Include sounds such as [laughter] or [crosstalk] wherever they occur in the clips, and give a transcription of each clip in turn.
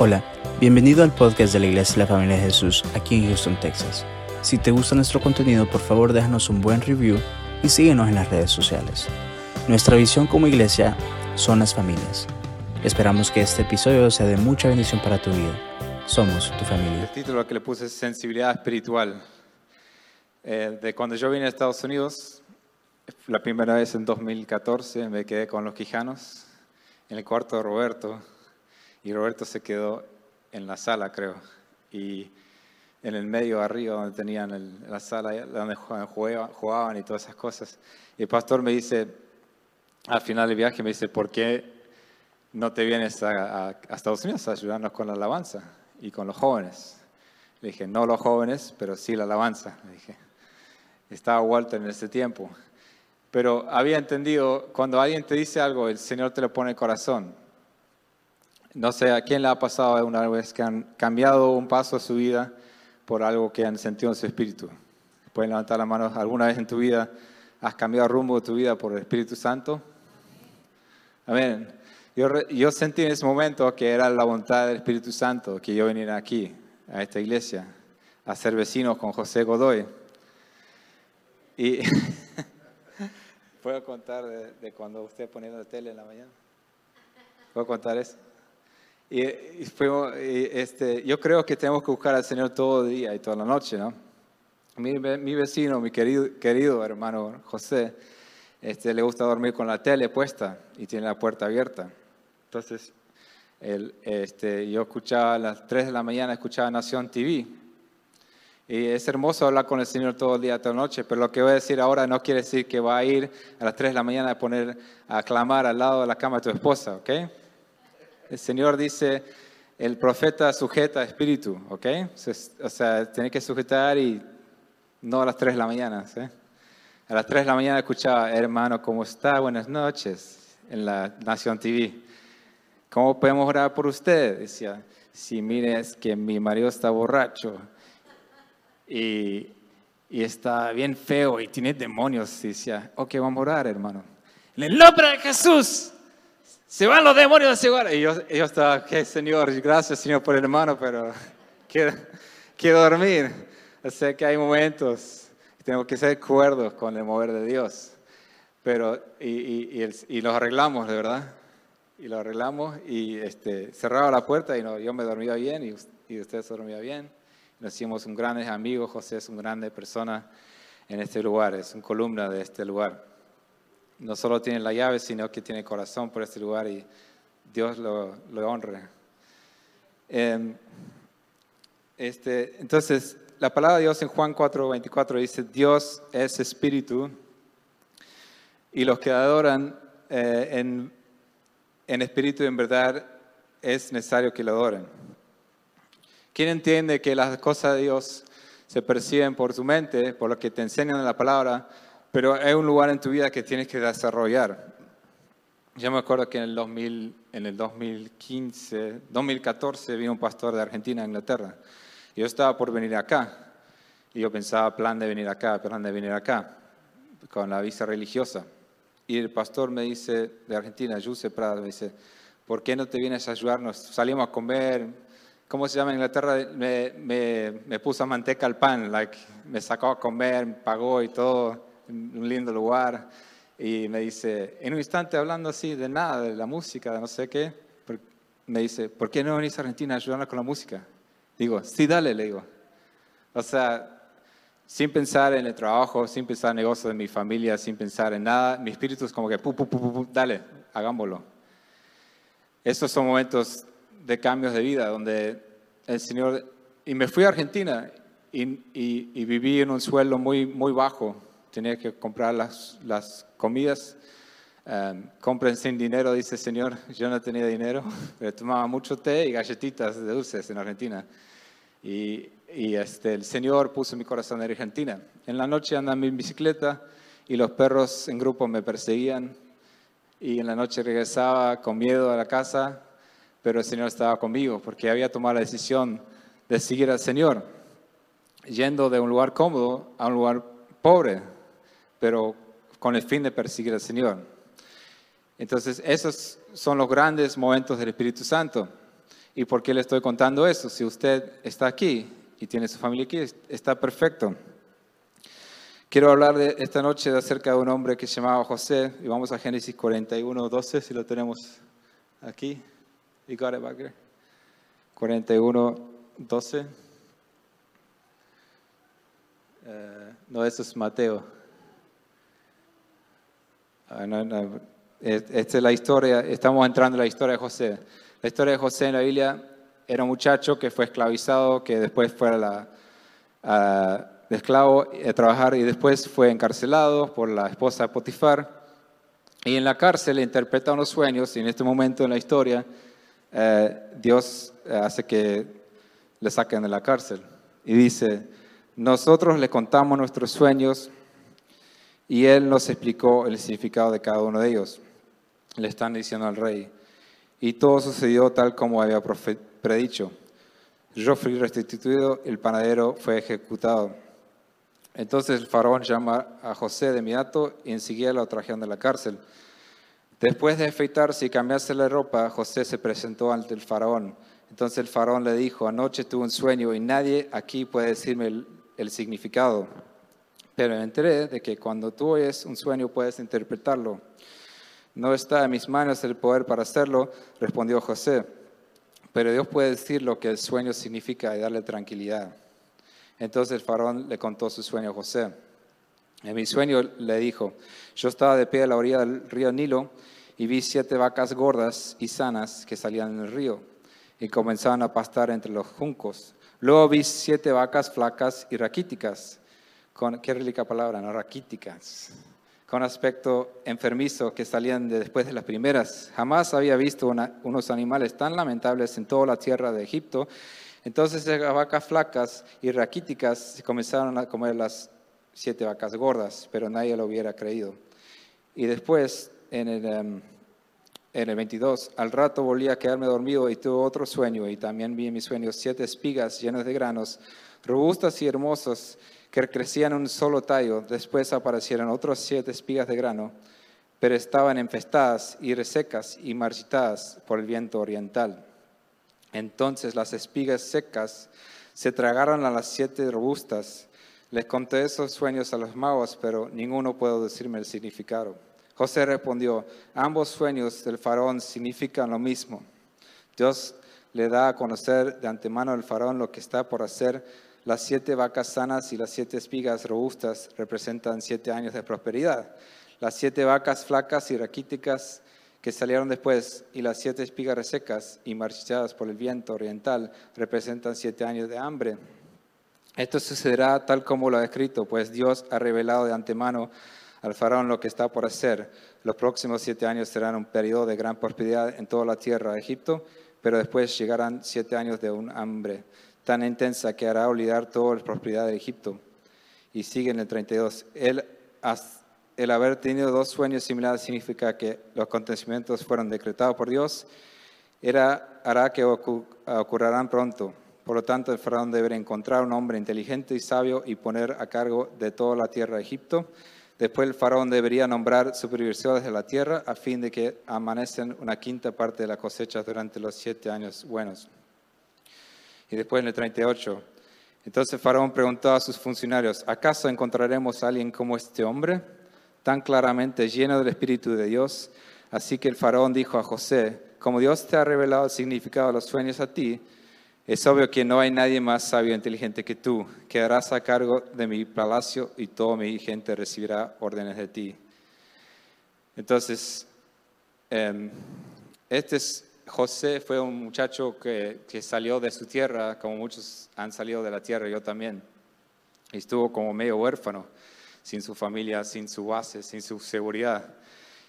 Hola, bienvenido al podcast de la Iglesia de la Familia de Jesús aquí en Houston, Texas. Si te gusta nuestro contenido, por favor déjanos un buen review y síguenos en las redes sociales. Nuestra visión como iglesia son las familias. Esperamos que este episodio sea de mucha bendición para tu vida. Somos tu familia. El título que le puse es Sensibilidad Espiritual. Eh, de cuando yo vine a Estados Unidos, la primera vez en 2014, me quedé con los Quijanos en el cuarto de Roberto y Roberto se quedó en la sala, creo, y en el medio arriba donde tenían la sala donde jugaban, y todas esas cosas. Y el pastor me dice, al final del viaje, me dice, ¿por qué no te vienes a, Estados Unidos a ayudarnos con la alabanza y con los jóvenes? Le dije, no los jóvenes, pero sí la alabanza. Le dije, estaba Walter en ese tiempo. Pero había entendido, cuando alguien te dice algo, el Señor te lo pone en el corazón. No sé a quién le ha pasado una vez que han cambiado un paso a su vida por algo que han sentido en su espíritu. Pueden levantar la mano. ¿Alguna vez en tu vida has cambiado el rumbo de tu vida por el Espíritu Santo? Amén. Yo, sentí en ese momento que era la voluntad del Espíritu Santo que yo viniera aquí, a esta iglesia, a ser vecinos con José Godoy. Y [laughs] ¿Puedo contar de, cuando usted ponía la tele en la mañana? ¿Puedo contar eso? Y, este, yo creo que tenemos que buscar al Señor todo día y toda la noche, ¿no? Mi, mi vecino, mi querido, querido hermano José, este, le gusta dormir con la tele puesta y tiene la puerta abierta. Entonces, él, este, yo escuchaba a las 3 de la mañana, escuchaba Nación TV. Y es hermoso hablar con el Señor todo el día, toda la noche, pero lo que voy a decir ahora no quiere decir que va a ir a las 3 de la mañana a poner a clamar al lado de la cama de tu esposa, ¿ok? El Señor dice, el profeta sujeta espíritu, ¿ok? O sea, tiene que sujetar y no a las 3 de la mañana, ¿sí? A las 3 de la mañana escuchaba, hermano, ¿cómo está? Buenas noches, en la Nación TV. ¿Cómo podemos orar por usted? Decía, si mire, es que mi marido está borracho y, y está bien feo y tiene demonios. decía, ok, vamos a orar, hermano. En el nombre de Jesús, se van los demonios de ese lugar. Y yo, yo estaba, que Señor, gracias Señor por el hermano, pero quiero, quiero dormir. O sea que hay momentos que tengo que ser cuerdos con el mover de Dios. Pero, y, y, y, los arreglamos, de verdad. Y lo arreglamos y este, cerraba la puerta y no, yo me dormía bien y, y usted se dormía bien. Nos hicimos un gran amigo, José es un grande persona en este lugar, es un columna de este lugar no solo tiene la llave, sino que tiene corazón por este lugar y Dios lo, lo honra. Em, este, entonces, la palabra de Dios en Juan 4, 24 dice, Dios es espíritu y los que adoran eh, en, en espíritu y en verdad es necesario que lo adoren. ¿Quién entiende que las cosas de Dios se perciben por su mente, por lo que te enseñan en la palabra, pero hay un lugar en tu vida que tienes que desarrollar. Yo me acuerdo que en el, 2000, en el 2015, 2014 vino un pastor de Argentina a Inglaterra. yo estaba por venir acá. Y yo pensaba, plan de venir acá, plan de venir acá, con la visa religiosa. Y el pastor me dice, de Argentina, Jose Prado, me dice, ¿por qué no te vienes a ayudarnos? Salimos a comer, ¿cómo se llama en Inglaterra? Me, me, me puso manteca al pan, me sacó a comer, me pagó y todo un lindo lugar, y me dice, en un instante hablando así de nada, de la música, de no sé qué, me dice, ¿por qué no venís a Argentina a ayudarnos con la música? Digo, sí, dale, le digo. O sea, sin pensar en el trabajo, sin pensar en el negocio de mi familia, sin pensar en nada, mi espíritu es como que, pu, pu, pu, dale, hagámoslo. Estos son momentos de cambios de vida donde el Señor, y me fui a Argentina y, y, y viví en un suelo muy, muy bajo, tenía que comprar las, las comidas. Um, compren sin dinero, dice el Señor. Yo no tenía dinero, [laughs] pero tomaba mucho té y galletitas de dulces en Argentina. Y, y este, el Señor puso mi corazón en Argentina. En la noche andaba en bicicleta y los perros en grupo me perseguían. Y en la noche regresaba con miedo a la casa, pero el Señor estaba conmigo porque había tomado la decisión de seguir al Señor, yendo de un lugar cómodo a un lugar pobre, pero con el fin de perseguir al Señor. Entonces, esos son los grandes momentos del Espíritu Santo. ¿Y por qué le estoy contando eso? Si usted está aquí y tiene su familia aquí, está perfecto. Quiero hablar de esta noche acerca de un hombre que se llamaba José, y vamos a Génesis 41, 12, si lo tenemos aquí. You got it back there? 41, 12. Eh, no, eso es Mateo. Ah, esta es la historia, estamos entrando en la historia de José. La historia de José en la Biblia era un muchacho que fue esclavizado, que después fue la, de esclavo a trabajar y después fue encarcelado por la esposa de Potifar. Y en la cárcel interpreta unos sueños y en este momento en la historia eh, Dios eh, hace que le saquen de la cárcel. Y dice, nosotros le contamos nuestros sueños y él nos explicó el significado de cada uno de ellos. Le están diciendo al rey. Y todo sucedió tal como había predicho. Yo fui restituido, el panadero fue ejecutado. Entonces el faraón llama a José de inmediato y enseguida lo trajeron de la cárcel. Después de afeitarse y cambiarse la ropa, José se presentó ante el faraón. Entonces el faraón le dijo, anoche tuve un sueño y nadie aquí puede decirme el, el significado. Pero enteré de que cuando tú oyes un sueño puedes interpretarlo. No está en mis manos el poder para hacerlo, respondió José. Pero Dios puede decir lo que el sueño significa y darle tranquilidad. Entonces el faraón le contó su sueño a José. En mi sueño le dijo, yo estaba de pie a la orilla del río Nilo y vi siete vacas gordas y sanas que salían en el río y comenzaban a pastar entre los juncos. Luego vi siete vacas flacas y raquíticas, con, qué rica palabra, ¿no? Raquíticas, con aspecto enfermizo que salían después de las primeras. Jamás había visto unos animales tan lamentables en toda la tierra de Egipto entonces las vacas flacas y raquíticas comenzaron a comer las siete vacas gordas, pero nadie lo hubiera creído. Y después, en el, em, en el 22, al rato volví a quedarme dormido y tuve otro sueño, y también vi en mi sueño siete espigas llenas de granos, robustas y hermosas, que crecían un solo tallo. Después aparecieron otras siete espigas de grano, pero estaban infestadas y resecas y marchitadas por el viento oriental. Entonces las espigas secas se tragaron a las siete robustas. Les conté esos sueños a los magos, pero ninguno puede decirme el significado. José respondió, ambos sueños del faraón significan lo mismo. Dios le da a conocer de antemano al faraón lo que está por hacer. Las siete vacas sanas y las siete espigas robustas representan siete años de prosperidad. Las siete vacas flacas y raquíticas que salieron después y las siete espigas resecas y marchitas por el viento oriental representan siete años de hambre. Esto sucederá tal como lo ha escrito, pues Dios ha revelado de antemano al faraón lo que está por hacer. Los próximos siete años serán un periodo de gran prosperidad en toda la tierra de Egipto, pero después llegarán siete años de un hambre tan intensa que hará olvidar toda la prosperidad de Egipto. Y sigue en el 32. Él el haber tenido dos sueños similares significa que los acontecimientos fueron decretados por Dios, era, hará que ocurrirán pronto. Por lo tanto, el faraón deberá encontrar un hombre inteligente y sabio y poner a cargo de toda la tierra de Egipto. Después el faraón debería nombrar supervisores de la tierra a fin de que amanecen una quinta parte de la cosecha durante los siete años buenos. Y después en el 38, entonces faraón preguntó a sus funcionarios, ¿acaso encontraremos a alguien como este hombre? tan claramente lleno del Espíritu de Dios. Así que el faraón dijo a José, como Dios te ha revelado el significado de los sueños a ti, es obvio que no hay nadie más sabio e inteligente que tú. Quedarás a cargo de mi palacio y toda mi gente recibirá órdenes de ti. Entonces, em, este es, José fue un muchacho que, salió de su tierra, como muchos han salido de la tierra, yo también. Y estuvo como medio huérfano sin su familia, sin su base, sin su seguridad.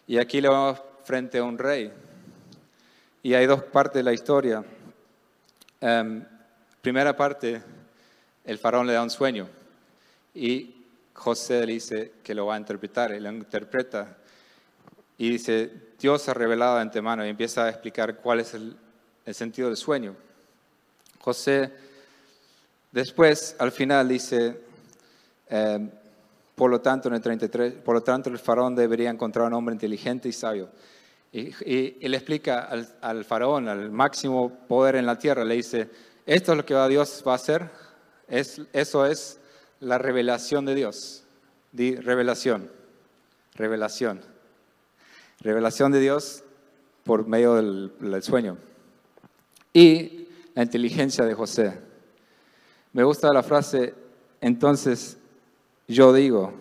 Y aquí le vamos frente a un rey. Y hay dos partes de la historia. Em, primera parte, el faraón le da un sueño y José le dice que lo va a interpretar, él lo interpreta y dice, Dios ha revelado de antemano y empieza a explicar cuál es el, sentido del sueño. José después, al final, dice, em, por lo tanto, en el 33, por lo tanto, el faraón debería encontrar un hombre inteligente y sabio. Y, y, le explica al, al, faraón, al máximo poder en la tierra, le dice, esto es lo que Dios va a hacer, es, eso es la revelación de Dios. Di revelación, revelación. Revelación de Dios por medio del, sueño. Y la inteligencia de José. Me gusta la frase, entonces yo digo,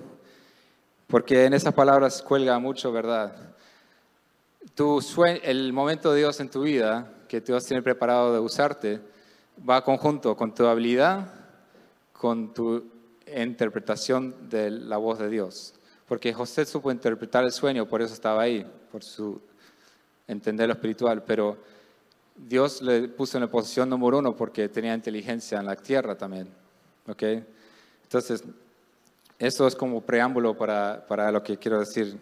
porque en esas palabras cuelga mucho verdad. Tu el momento de Dios en tu vida, que Dios tiene preparado de usarte, va conjunto con tu habilidad, con tu interpretación de la voz de Dios. Porque José supo interpretar el sueño, por eso estaba ahí, por su entender lo espiritual, pero Dios le puso en la posición número uno porque tenía inteligencia en la tierra también. ¿okay? Entonces, eso es como preámbulo para, para lo que quiero decir.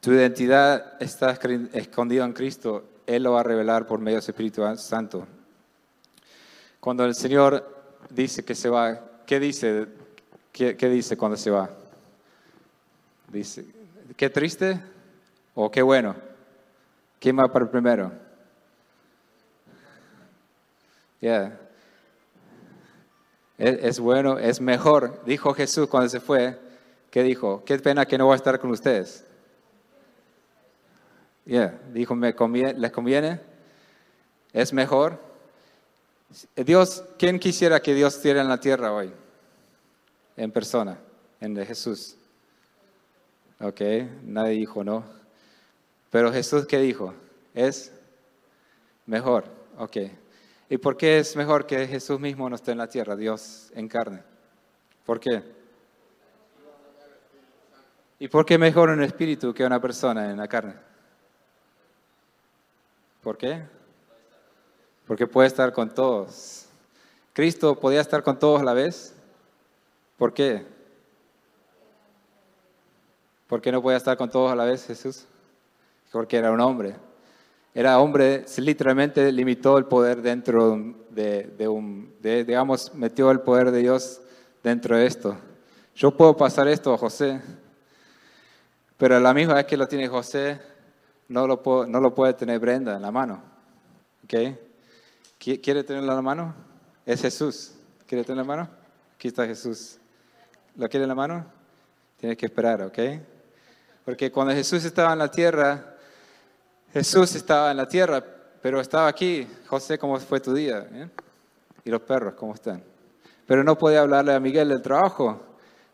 Tu identidad está escondida en Cristo. Él lo va a revelar por medio del Espíritu Santo. Cuando el Señor dice que se va, ¿qué dice? ¿Qué, qué dice cuando se va? Dice, ¿qué triste o qué bueno? ¿Quién va para el primero? Yeah. Es, bueno, es mejor. Dijo Jesús cuando se fue, ¿qué dijo? Qué pena que no voy a estar con ustedes. Yeah. Dijo, ¿me ¿les conviene? Es mejor. Dios, ¿quién quisiera que Dios estuviera en la tierra hoy? En persona, en Jesús. Ok, nadie dijo no. Pero Jesús, ¿qué dijo? Es mejor. Ok. ¿Y por qué es mejor que Jesús mismo no esté en la tierra, Dios en carne? ¿Por qué? ¿Y por qué mejor un espíritu que una persona en la carne? ¿Por qué? Porque puede estar con todos. ¿Cristo podía estar con todos a la vez? ¿Por qué? ¿Por qué no podía estar con todos a la vez Jesús? Porque era un hombre era hombre, literalmente limitó el poder dentro de, un, digamos, metió el poder de Dios dentro de esto. Yo puedo pasar esto a José, pero a la misma vez que lo tiene José, no lo, no lo puede tener Brenda en la mano. ¿Okay? ¿Quiere tenerlo en la mano? Es Jesús. ¿Quiere tenerlo en la mano? Aquí está Jesús. ¿Lo quiere en la mano? Tiene que esperar, ¿ok? Porque cuando Jesús estaba en la tierra, Jesús estaba en la tierra, pero estaba aquí. José, ¿cómo fue tu día? ¿Eh? Y los perros, ¿cómo están? Pero no podía hablarle a Miguel del trabajo,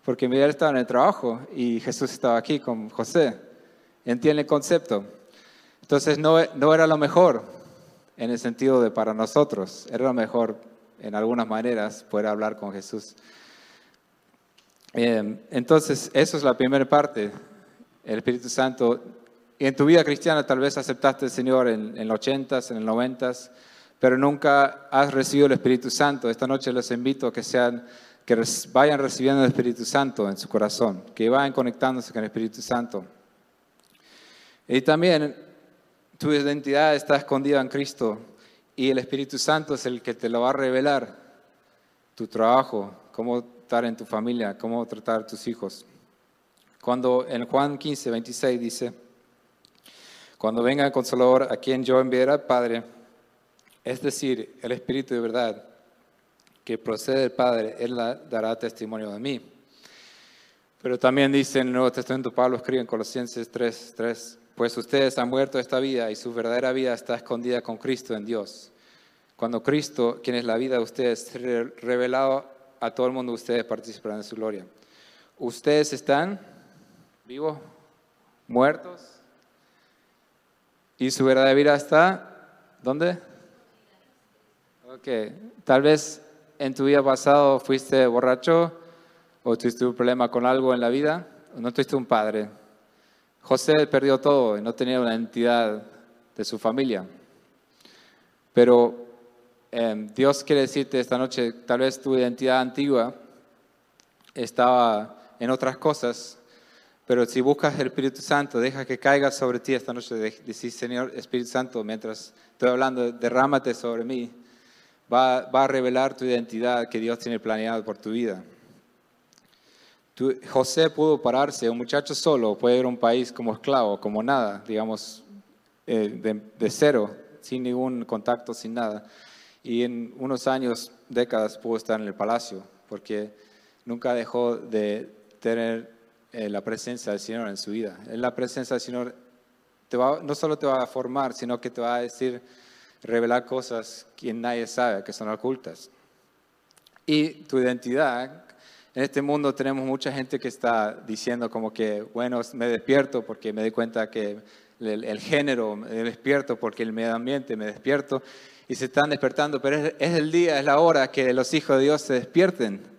porque Miguel estaba en el trabajo y Jesús estaba aquí con José. ¿Entiende el concepto? Entonces no, no era lo mejor en el sentido de para nosotros, era lo mejor en algunas maneras poder hablar con Jesús. Entonces, eso es la primera parte. El Espíritu Santo y en tu vida cristiana tal vez aceptaste al Señor en, los 80s, en el 90s, pero nunca has recibido el Espíritu Santo. Esta noche les invito a que, sean, que vayan recibiendo el Espíritu Santo en su corazón, que vayan conectándose con el Espíritu Santo. Y también tu identidad está escondida en Cristo y el Espíritu Santo es el que te lo va a revelar. Tu trabajo, cómo estar en tu familia, cómo tratar a tus hijos. Cuando en Juan 15, 26 dice, cuando venga el Consolador, a quien yo enviaré al Padre, es decir, el Espíritu de verdad, que procede del Padre, Él dará testimonio de mí. Pero también dice en el Nuevo Testamento, Pablo escribe en Colosenses 3, 3, pues ustedes han muerto esta vida y su verdadera vida está escondida con Cristo en Dios. Cuando Cristo, quien es la vida de ustedes, revelado a todo el mundo, ustedes participarán de su gloria. Ustedes están vivos, muertos, ¿Y su verdadera vida está dónde? Ok, tal vez en tu vida pasado fuiste borracho o tuviste un problema con algo en la vida, o no tuviste un padre. José perdió todo y no tenía una entidad de su familia. Pero em, Dios quiere decirte esta noche, tal vez tu identidad antigua estaba en otras cosas pero si buscas el Espíritu Santo, deja que caiga sobre ti esta noche. Decís, Señor Espíritu Santo, mientras estoy hablando, derrámate sobre mí. Va, a revelar tu identidad que Dios tiene planeado por tu vida. José pudo pararse, un muchacho solo, puede ir a un país como esclavo, como nada, digamos, eh, de, de cero, sin ningún contacto, sin nada. Y en unos años, décadas, pudo estar en el palacio, porque nunca dejó de tener eh, la presencia del Señor en su vida. En la presencia del Señor no solo te va a formar, sino que te va a decir, revelar cosas que nadie sabe, que son ocultas. Y tu identidad, en este mundo tenemos mucha gente que está diciendo como que, bueno, me despierto porque me doy cuenta que el, género, me despierto porque el medio ambiente, me despierto y se están despertando, pero es el día, es la hora que los hijos de Dios se despierten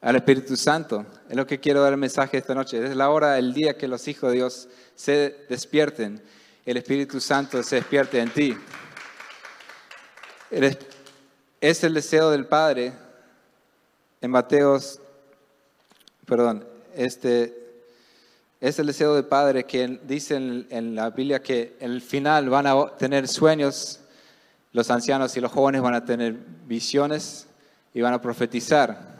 al Espíritu Santo. Es lo que quiero dar el mensaje esta noche. Es la hora, el día que los hijos de Dios se despierten. El Espíritu Santo se despierte en ti. Es el deseo del Padre. En Mateos, perdón, este es el deseo del Padre que dice en, en la Biblia que en el final van a tener sueños, los ancianos y los jóvenes van a tener visiones y van a profetizar.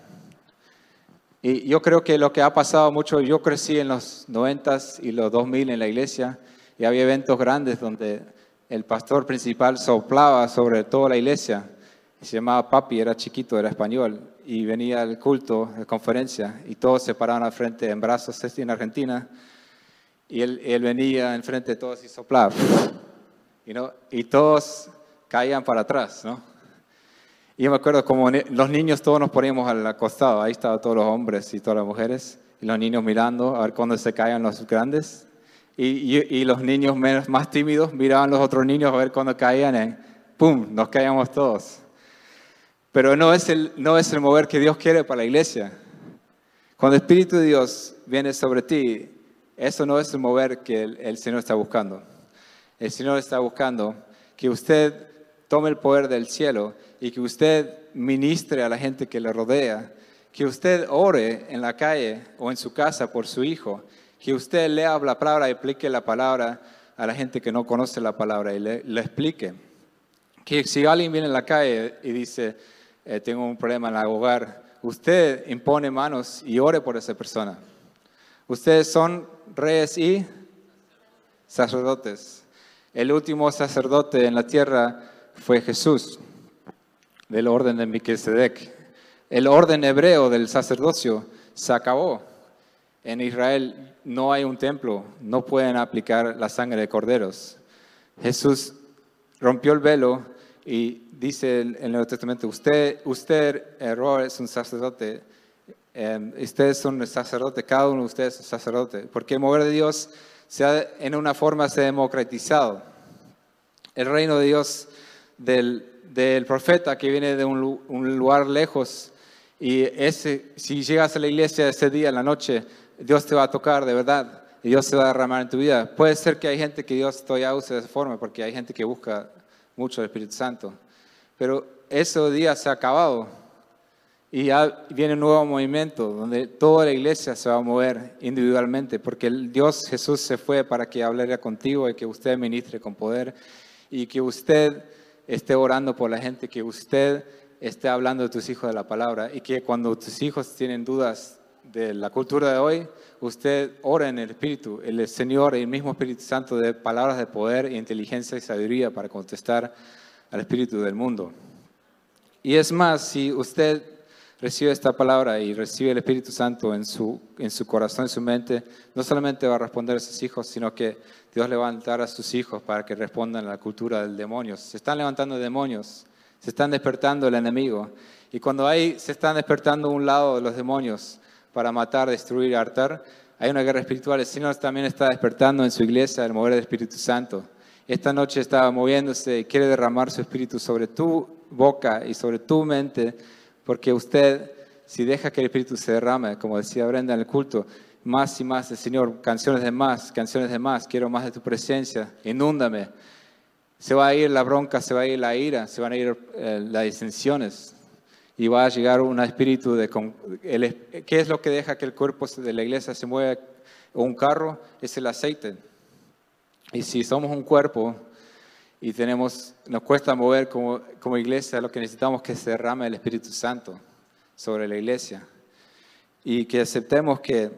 Y yo creo que lo que ha pasado mucho, yo crecí en los 90 y los 2000 en la iglesia y había eventos grandes donde el pastor principal soplaba sobre toda la iglesia. Se llamaba Papi, era chiquito, era español, y venía al culto, de conferencia, y todos se paraban al frente en brazos, este en Argentina, y él, él venía enfrente de todos y soplaba, y, ¿no? y todos caían para atrás, ¿no? Y yo me acuerdo como los niños todos nos poníamos al costado, ahí estaban todos los hombres y todas las mujeres, y los niños mirando a ver cuándo se caían los grandes. Y, y, los niños menos, más tímidos miraban a los otros niños a ver cuándo caían, y ¡pum!, nos caíamos todos. Pero no es, el, no es el mover que Dios quiere para la iglesia. Cuando el Espíritu de Dios viene sobre ti, eso no es el mover que el, el Señor está buscando. El Señor está buscando que usted tome el poder del cielo y que usted ministre a la gente que le rodea, que usted ore en la calle o en su casa por su hijo, que usted lea la palabra y explique la palabra a la gente que no conoce la palabra y le, explique. Que si alguien viene en la calle y dice, eh, tengo un problema en el hogar, usted impone manos y ore por esa persona. Ustedes son reyes y sacerdotes. El último sacerdote en la tierra fue Jesús del orden de Melquisedec. El orden hebreo del sacerdocio se acabó. En Israel no hay un templo, no pueden aplicar la sangre de corderos. Jesús rompió el velo y dice en el Nuevo Testamento, usted, usted error es un sacerdote, eh, ustedes son un sacerdote, cada uno de ustedes es un sacerdote, porque el mover de Dios se ha, en una forma se ha democratizado. El reino de Dios del, del profeta que viene de un, lugar lejos y ese, si llegas a la iglesia ese día en la noche, Dios te va a tocar de verdad y Dios se va a derramar en tu vida. Puede ser que hay gente que Dios todavía use de esa forma porque hay gente que busca mucho el Espíritu Santo, pero ese día se ha acabado y ya viene un nuevo movimiento donde toda la iglesia se va a mover individualmente porque Dios Jesús se fue para que hablara contigo y que usted ministre con poder y que usted esté orando por la gente, que usted esté hablando de tus hijos de la palabra y que cuando tus hijos tienen dudas de la cultura de hoy, usted ora en el Espíritu, el Señor, el mismo Espíritu Santo, de palabras de poder, inteligencia y sabiduría para contestar al Espíritu del mundo. Y es más, si usted recibe esta palabra y recibe el Espíritu Santo en su, en su corazón, en su mente, no solamente va a responder a sus hijos, sino que Dios levantar a sus hijos para que respondan a la cultura del demonio. Se están levantando demonios, se están despertando el enemigo. Y cuando hay, se están despertando un lado de los demonios para matar, destruir, hartar, hay una guerra espiritual. El Señor también está despertando en su iglesia el mover del Espíritu Santo. Esta noche está moviéndose y quiere derramar su espíritu sobre tu boca y sobre tu mente, porque usted, si deja que el espíritu se derrame, como decía Brenda en el culto, más y más Señor, canciones de más, canciones de más, quiero más de tu presencia, inúndame. Se va a ir la bronca, se va a ir la ira, se van a ir eh, las disensiones y va a llegar un espíritu de... ¿Qué es lo que deja que el cuerpo de la iglesia se mueva? Un carro es el aceite. Y si somos un cuerpo y tenemos, nos cuesta mover como, como iglesia, lo que necesitamos es que se derrame el Espíritu Santo sobre la iglesia. Y que aceptemos que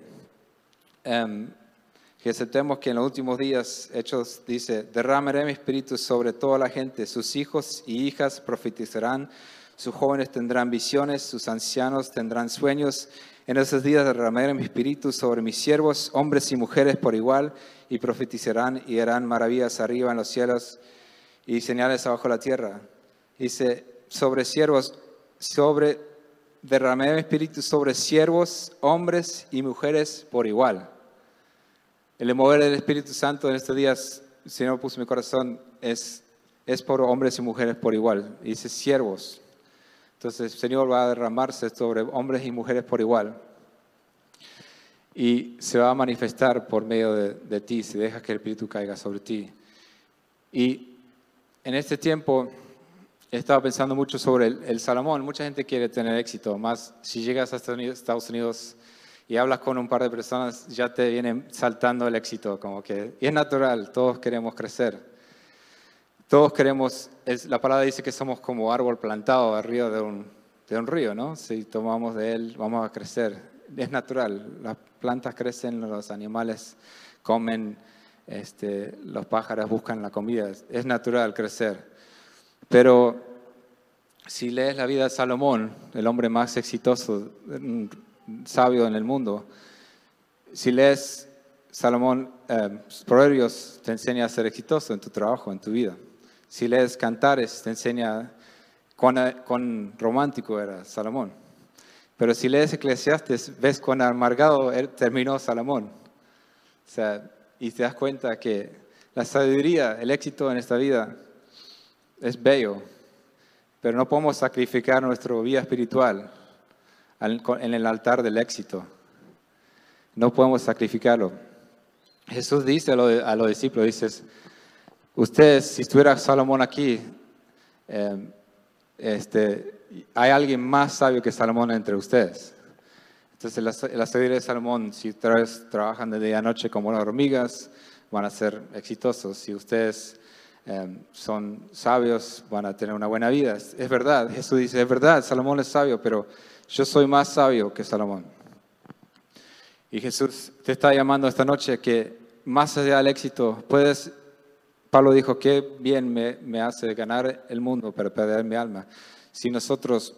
Em, que aceptemos que en los últimos días, Hechos dice, derramaré mi espíritu sobre toda la gente, sus hijos y hijas profetizarán, sus jóvenes tendrán visiones, sus ancianos tendrán sueños. En esos días derramaré mi espíritu sobre mis siervos, hombres y mujeres por igual, y profetizarán y harán maravillas arriba en los cielos y señales abajo la tierra. Dice, sobre siervos, sobre, derramaré mi espíritu sobre siervos, hombres y mujeres por igual. El mover del Espíritu Santo en estos días, el Señor puso mi corazón, es, es por hombres y mujeres por igual. dice siervos. Entonces el Señor va a derramarse sobre hombres y mujeres por igual. Y se va a manifestar por medio de, ti, si dejas que el Espíritu caiga sobre ti. Y en este tiempo he estado pensando mucho sobre el, Salomón. Mucha gente quiere tener éxito, más si llegas a Estados Unidos y hablas con un par de personas, ya te viene saltando el éxito, como que, y es natural, todos queremos crecer. Todos queremos, es, la palabra dice que somos como árbol plantado arriba de un, de un río, ¿no? Si tomamos de él, vamos a crecer. Es natural, las plantas crecen, los animales comen, este, los pájaros buscan la comida, es natural crecer. Pero si lees la vida de Salomón, el hombre más exitoso, sabio en el mundo. Si lees Salomón, eh, Proverbios, te enseña a ser exitoso en tu trabajo, en tu vida. Si lees Cantares, te enseña cuán, romántico era Salomón. Pero si lees Eclesiastes, ves cuán amargado terminó Salomón. O sea, y te das cuenta que la sabiduría, el éxito en esta vida es bello, pero no podemos sacrificar nuestra vida espiritual en el altar del éxito. No podemos sacrificarlo. Jesús dice a los discípulos, dices, ustedes, si estuviera Salomón aquí, eh, este, hay alguien más sabio que Salomón entre ustedes. Entonces, la, la sabiduría de Salomón, si ustedes trabajan de día a noche como las hormigas, van a ser exitosos. Si ustedes eh, son sabios, van a tener una buena vida. es verdad, Jesús dice, es verdad, Salomón es sabio, pero yo soy más sabio que Salomón. Y Jesús te está llamando esta noche que más allá del éxito, puedes, Pablo dijo, qué bien me, me hace ganar el mundo para perder mi alma. Si nosotros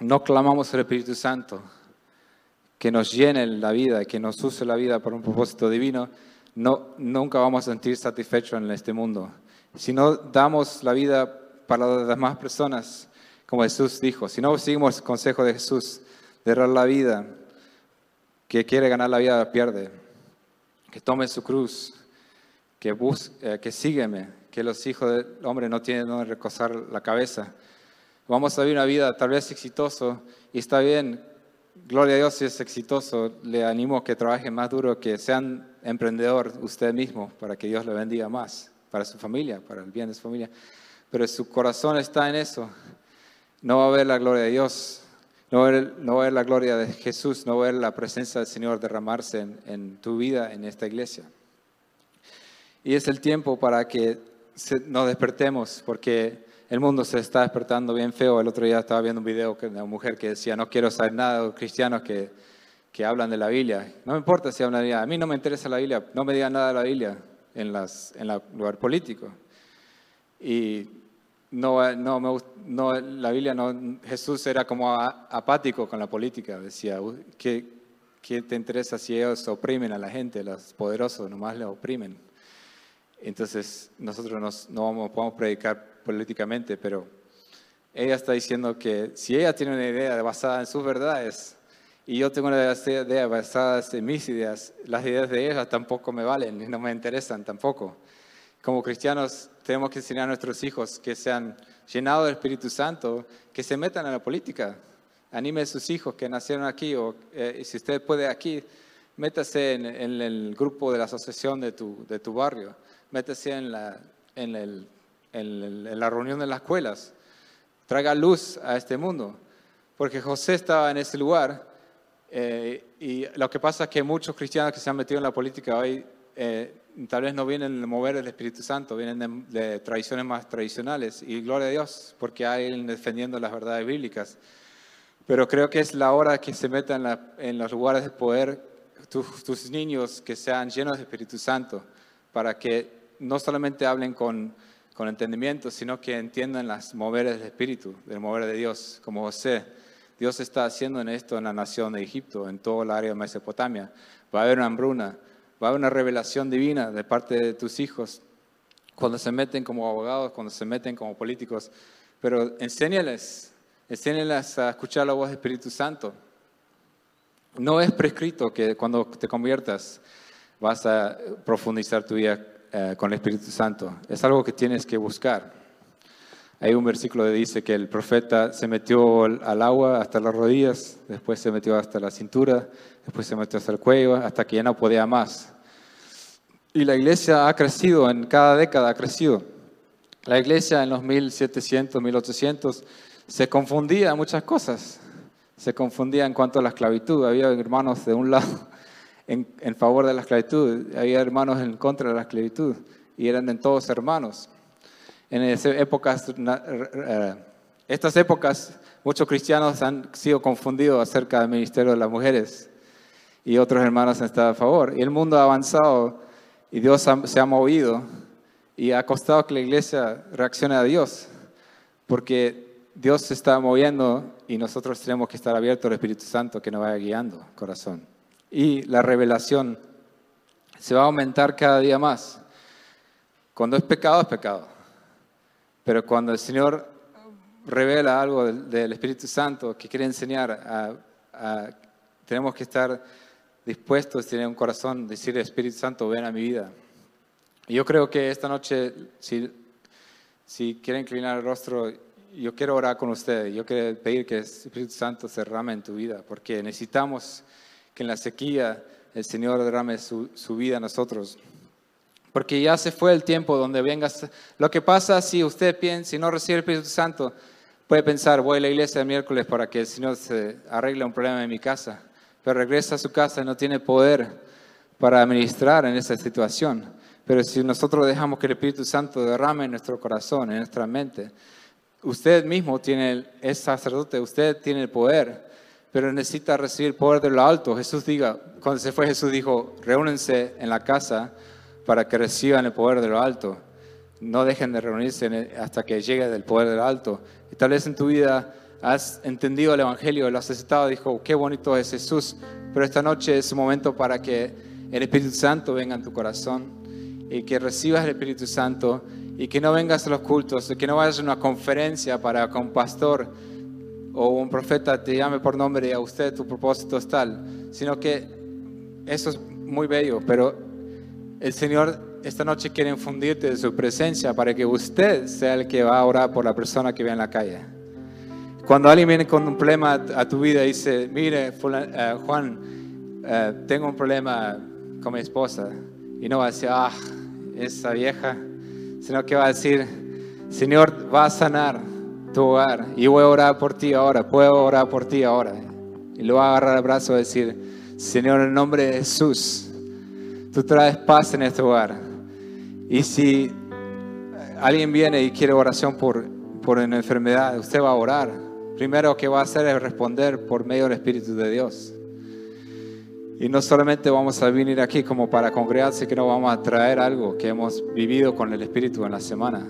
no clamamos al Espíritu Santo, que nos llene la vida, que nos use la vida por un propósito divino, no, nunca vamos a sentir satisfechos en este mundo. Si no damos la vida para las demás personas, como Jesús dijo, si no seguimos el consejo de Jesús de dar la vida, que quiere ganar la vida pierde, que tome su cruz, que, busque, eh, que sígueme, que los hijos del hombre no tienen donde recosar la cabeza. Vamos a vivir una vida tal vez exitoso y está bien, gloria a Dios si es exitoso, le animo a que trabaje más duro, que sean emprendedor usted mismo para que Dios le bendiga más, para su familia, para el bien de su familia. Pero su corazón está en eso, no va a ver la gloria de Dios, no va a ver, la gloria de Jesús, no va a ver la presencia del Señor derramarse en, tu vida, en esta iglesia. Y es el tiempo para que nos despertemos, porque el mundo se está despertando bien feo. El otro día estaba viendo un video de una mujer que decía, no quiero saber nada de los cristianos que, que hablan de la Biblia. No me importa si hablan de la a mí no me interesa la Biblia, no me digan nada de la Biblia en, las, en el lugar político. Y no, no, no, la Biblia no, Jesús era como apático con la política, decía, ¿qué, ¿qué, te interesa si ellos oprimen a la gente, los poderosos nomás le oprimen? Entonces nosotros nos, no podemos predicar políticamente, pero ella está diciendo que si ella tiene una idea basada en sus verdades y yo tengo una idea basada en mis ideas, las ideas de ella tampoco me valen y no me interesan tampoco. Como cristianos tenemos que enseñar a nuestros hijos que sean llenados del Espíritu Santo, que se metan en la política. Anime a sus hijos que nacieron aquí o eh, si usted puede aquí, métase en, el grupo de la asociación de tu, de tu barrio, métase en la, en, el, en, la reunión de las escuelas, traiga luz a este mundo. Porque José estaba en ese lugar eh, y lo que pasa es que muchos cristianos que se han metido en la política hoy eh, tal vez no vienen de mover el Espíritu Santo, vienen de, tradiciones más tradicionales. Y gloria a Dios, porque hay defendiendo las verdades bíblicas. Pero creo que es la hora que se metan en, los lugares de poder tus niños que sean llenos de Espíritu Santo, para que no solamente hablen con, con entendimiento, sino que entiendan las moveres del Espíritu, del mover de Dios, como José. Dios está haciendo en esto en la nación de Egipto, en todo el área de Mesopotamia. Va a haber una hambruna, va a haber una revelación divina de parte de tus hijos cuando se meten como abogados, cuando se meten como políticos. Pero enséñales, enséñales a escuchar la voz del Espíritu Santo. No es prescrito que cuando te conviertas vas a profundizar tu vida eh, con el Espíritu Santo. Es algo que tienes que buscar. Hay un versículo que dice que el profeta se metió al agua hasta las rodillas, después se metió hasta la cintura, después se metió hasta el cuello, hasta que ya no podía más. Y la iglesia ha crecido, en cada década ha crecido. La iglesia en los 1700, 1800 se confundía muchas cosas. Se confundía en cuanto a la esclavitud. Había hermanos de un lado en, favor de la esclavitud, había hermanos en contra de la esclavitud y eran en todos hermanos. En esas épocas, eh, estas épocas, muchos cristianos han sido confundidos acerca del ministerio de las mujeres y otros hermanos han estado a favor. Y el mundo ha avanzado y Dios se ha movido y ha costado que la iglesia reaccione a Dios, porque Dios se está moviendo y nosotros tenemos que estar abiertos al Espíritu Santo que nos vaya guiando corazón y la revelación se va a aumentar cada día más. Cuando es pecado, es pecado. Pero cuando el Señor revela algo del, Espíritu Santo que quiere enseñar, tenemos que estar dispuestos, tener un corazón, decir, Espíritu Santo, ven a mi vida. Y yo creo que esta noche, si, si quiere inclinar el rostro, yo quiero orar con ustedes. Yo quiero pedir que el Espíritu Santo se rame en tu vida, porque necesitamos que en la sequía el Señor derrame su, vida a nosotros. Porque ya se fue el tiempo donde vengas. Lo que pasa si usted piensa, si no recibe el Espíritu Santo, puede pensar, voy a la iglesia el miércoles para que el Señor se arregle un problema en mi casa. Pero regresa a su casa y no tiene poder para administrar en esa situación. Pero si nosotros dejamos que el Espíritu Santo derrame en nuestro corazón, en nuestra mente, usted mismo tiene, es sacerdote, usted tiene el poder pero necesita recibir poder de lo alto. Jesús diga, cuando se fue Jesús dijo, reúnense en la casa para que reciban el poder de lo alto. No dejen de reunirse hasta que llegue el poder de lo alto. Y tal vez en tu vida has entendido el Evangelio, lo has aceptado, dijo, qué bonito es Jesús, pero esta noche es un momento para que el Espíritu Santo venga en tu corazón y que recibas el Espíritu Santo y que no vengas a los cultos, que no vayas a una conferencia para con pastor o un profeta te llame por nombre y a usted tu propósito es tal, sino que eso es muy bello, pero el Señor esta noche quiere infundirte de su presencia para que usted sea el que va a orar por la persona que ve en la calle. Cuando alguien viene con un problema a tu vida y dice, mire, eh, Juan, eh, tengo un problema con mi esposa, y no va a decir, ah, esa vieja, sino que va a decir, Señor, va a sanar tu hogar. Y voy a orar por ti ahora, puedo orar por ti ahora. Y lo va a agarrar el brazo y decir, Señor, en el nombre de Jesús, tú traes paz en este hogar. Y si alguien viene y quiere oración por, por una enfermedad, usted va a orar. Primero que va a hacer es responder por medio del Espíritu de Dios. Y no solamente vamos a venir aquí como para congregarse, que no vamos a traer algo que hemos vivido con el Espíritu en la semana.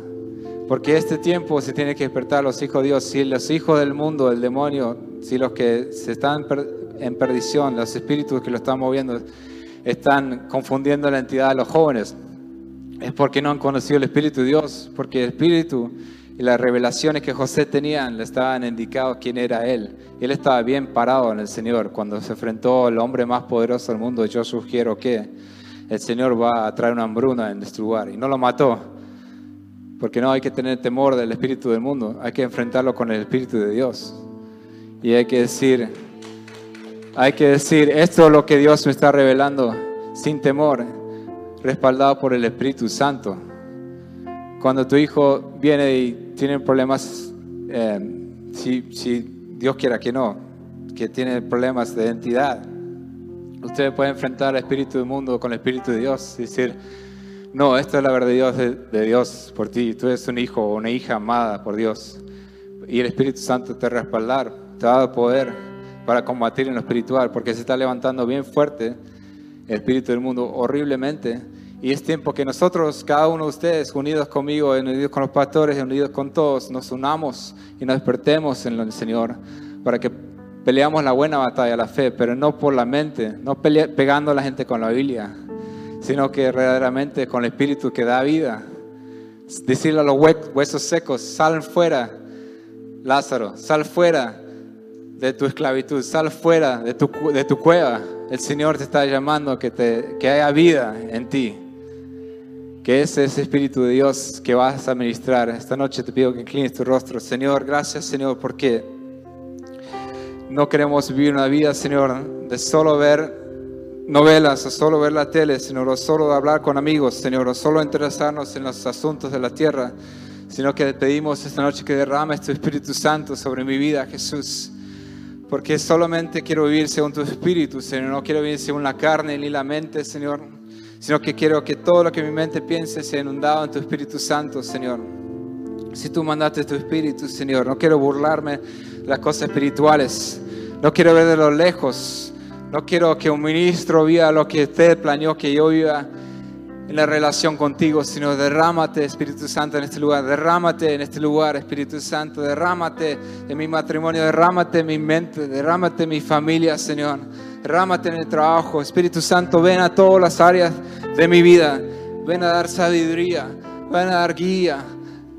Porque este tiempo se tiene que despertar los hijos de Dios. Si los hijos del mundo, el demonio, si los que se están en perdición, los espíritus que lo están moviendo, están confundiendo la entidad de los jóvenes, es porque no han conocido el Espíritu de Dios, porque el Espíritu y las revelaciones que José tenía le estaban indicando quién era él. Él estaba bien parado en el Señor. Cuando se enfrentó al hombre más poderoso del mundo, yo sugiero que el Señor va a traer una hambruna en este lugar. Y no lo mató, porque no hay que tener temor del espíritu del mundo, hay que enfrentarlo con el espíritu de Dios. Y hay que decir, hay que decir, esto es lo que Dios me está revelando sin temor, respaldado por el Espíritu Santo. Cuando tu hijo viene y tiene problemas, eh, si, si Dios quiera que no, que tiene problemas de identidad, usted puede enfrentar el espíritu del mundo con el espíritu de Dios y decir, no, esta es la verdad de Dios, de, Dios por ti. Tú eres un hijo o una hija amada por Dios. Y el Espíritu Santo te respaldar, te ha dado poder para combatir en lo espiritual, porque se está levantando bien fuerte el espíritu del mundo horriblemente. Y es tiempo que nosotros, cada uno de ustedes, unidos conmigo, unidos con los pastores, unidos con todos, nos unamos y nos despertemos en el Señor para que peleamos la buena batalla, la fe, pero no por la mente, no pegando a la gente con la Biblia, sino que verdaderamente con el Espíritu que da vida. Decirle a los huesos secos, sal fuera, Lázaro, sal fuera de tu esclavitud, sal fuera de tu, de tu cueva. El Señor te está llamando que, te, que haya vida en ti. Que ese es el Espíritu de Dios que vas a ministrar. Esta noche te pido que inclines tu rostro. Señor, gracias Señor, porque no queremos vivir una vida, Señor, de solo ver novelas o solo ver la tele, Señor, o solo hablar con amigos, Señor, o solo interesarnos en los asuntos de la tierra, sino que pedimos esta noche que derrames tu Espíritu Santo sobre mi vida, Jesús. Porque solamente quiero vivir según tu Espíritu, Señor. No quiero vivir según la carne ni la mente, Señor. Sino que quiero que todo lo que mi mente piense sea inundado en tu Espíritu Santo, Señor. Si tú mandaste tu Espíritu, Señor, no quiero burlarme de las cosas espirituales. No quiero ver de lo lejos. No quiero que un ministro viva lo que usted planeó que yo viva en la relación contigo, sino derrámate, Espíritu Santo, en este lugar. Derrámate en este lugar, Espíritu Santo. Derrámate en mi matrimonio, derrámate en mi mente, derrámate en mi familia, Señor. Derrámate en el trabajo. Espíritu Santo, ven a todas las áreas de mi vida. Ven a dar sabiduría, ven a dar guía,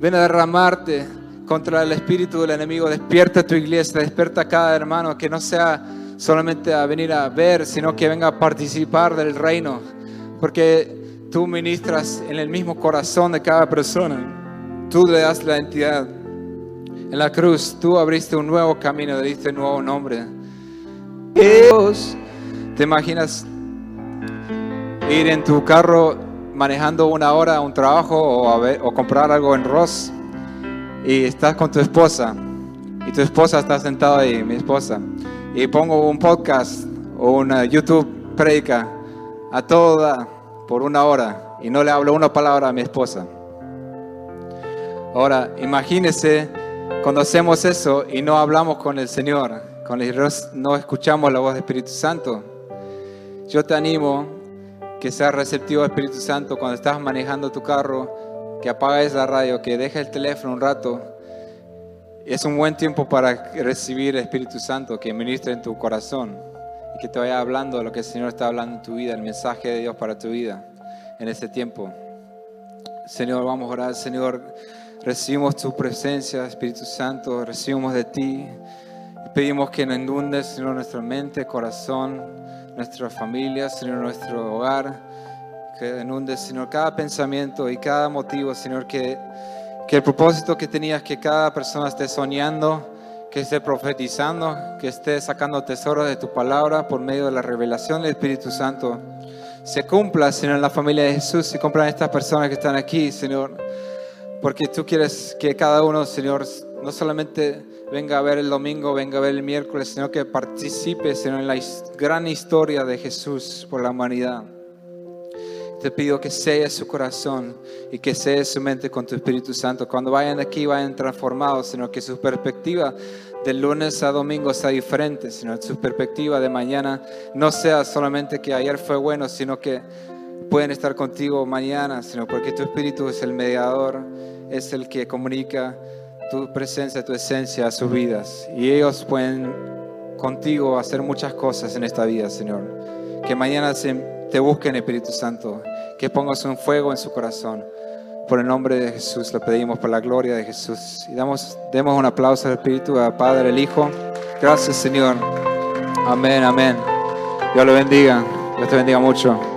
ven a derramarte contra el espíritu del enemigo. Despierta tu iglesia, despierta a cada hermano que no sea solamente a venir a ver, sino que venga a participar del reino. Porque Tú ministras en el mismo corazón de cada persona. Tú le das la identidad. En la cruz tú abriste un nuevo camino, le diste un nuevo nombre. Dios, ¿te imaginas ir en tu carro manejando una hora a un trabajo o, o comprar algo en Ross y estás con tu esposa y tu esposa está sentada ahí, mi esposa, y pongo un podcast o una YouTube predica a toda por una hora y no le hablo una palabra a mi esposa. Ahora, imagínese cuando hacemos eso y no hablamos con el Señor, cuando no escuchamos la voz del Espíritu Santo. Yo te animo que seas receptivo al Espíritu Santo cuando estás manejando tu carro, que apagues la radio, que dejes el teléfono un rato. Es un buen tiempo para recibir Espíritu Santo que ministre en tu corazón que te vaya hablando de lo que el Señor está hablando en tu vida, el mensaje de Dios para tu vida en este tiempo. Señor, vamos a orar, Señor, recibimos tu presencia, Espíritu Santo, recibimos de ti. Pedimos que nos inundes, Señor, nuestra mente, corazón, nuestra familia, Señor, nuestro hogar. Que inundes, Señor, cada pensamiento y cada motivo, Señor, que, que el propósito que tenías, que cada persona esté soñando, que esté profetizando, que esté sacando tesoros de tu palabra por medio de la revelación del Espíritu Santo. Se cumpla, Señor, en la familia de Jesús, se cumplan estas personas que están aquí, Señor. Porque tú quieres que cada uno, Señor, no solamente venga a ver el domingo, venga a ver el miércoles, sino que participe, Señor, en la gran historia de Jesús por la humanidad. Te pido que sea su corazón y que sea su mente con tu Espíritu Santo. Cuando vayan aquí, vayan transformados, sino que su perspectiva del lunes a domingo sea diferente, sino que su perspectiva de mañana no sea solamente que ayer fue bueno, sino que pueden estar contigo mañana, sino porque tu Espíritu es el mediador, es el que comunica tu presencia, tu esencia a sus vidas. Y ellos pueden contigo hacer muchas cosas en esta vida, Señor. Que mañana te busquen, Espíritu Santo que pongas un fuego en su corazón. Por el nombre de Jesús le pedimos por la gloria de Jesús. Y damos, demos un aplauso al Espíritu, al Padre, al Hijo. Gracias Señor. Amén, amén. Dios le bendiga. Dios te bendiga mucho.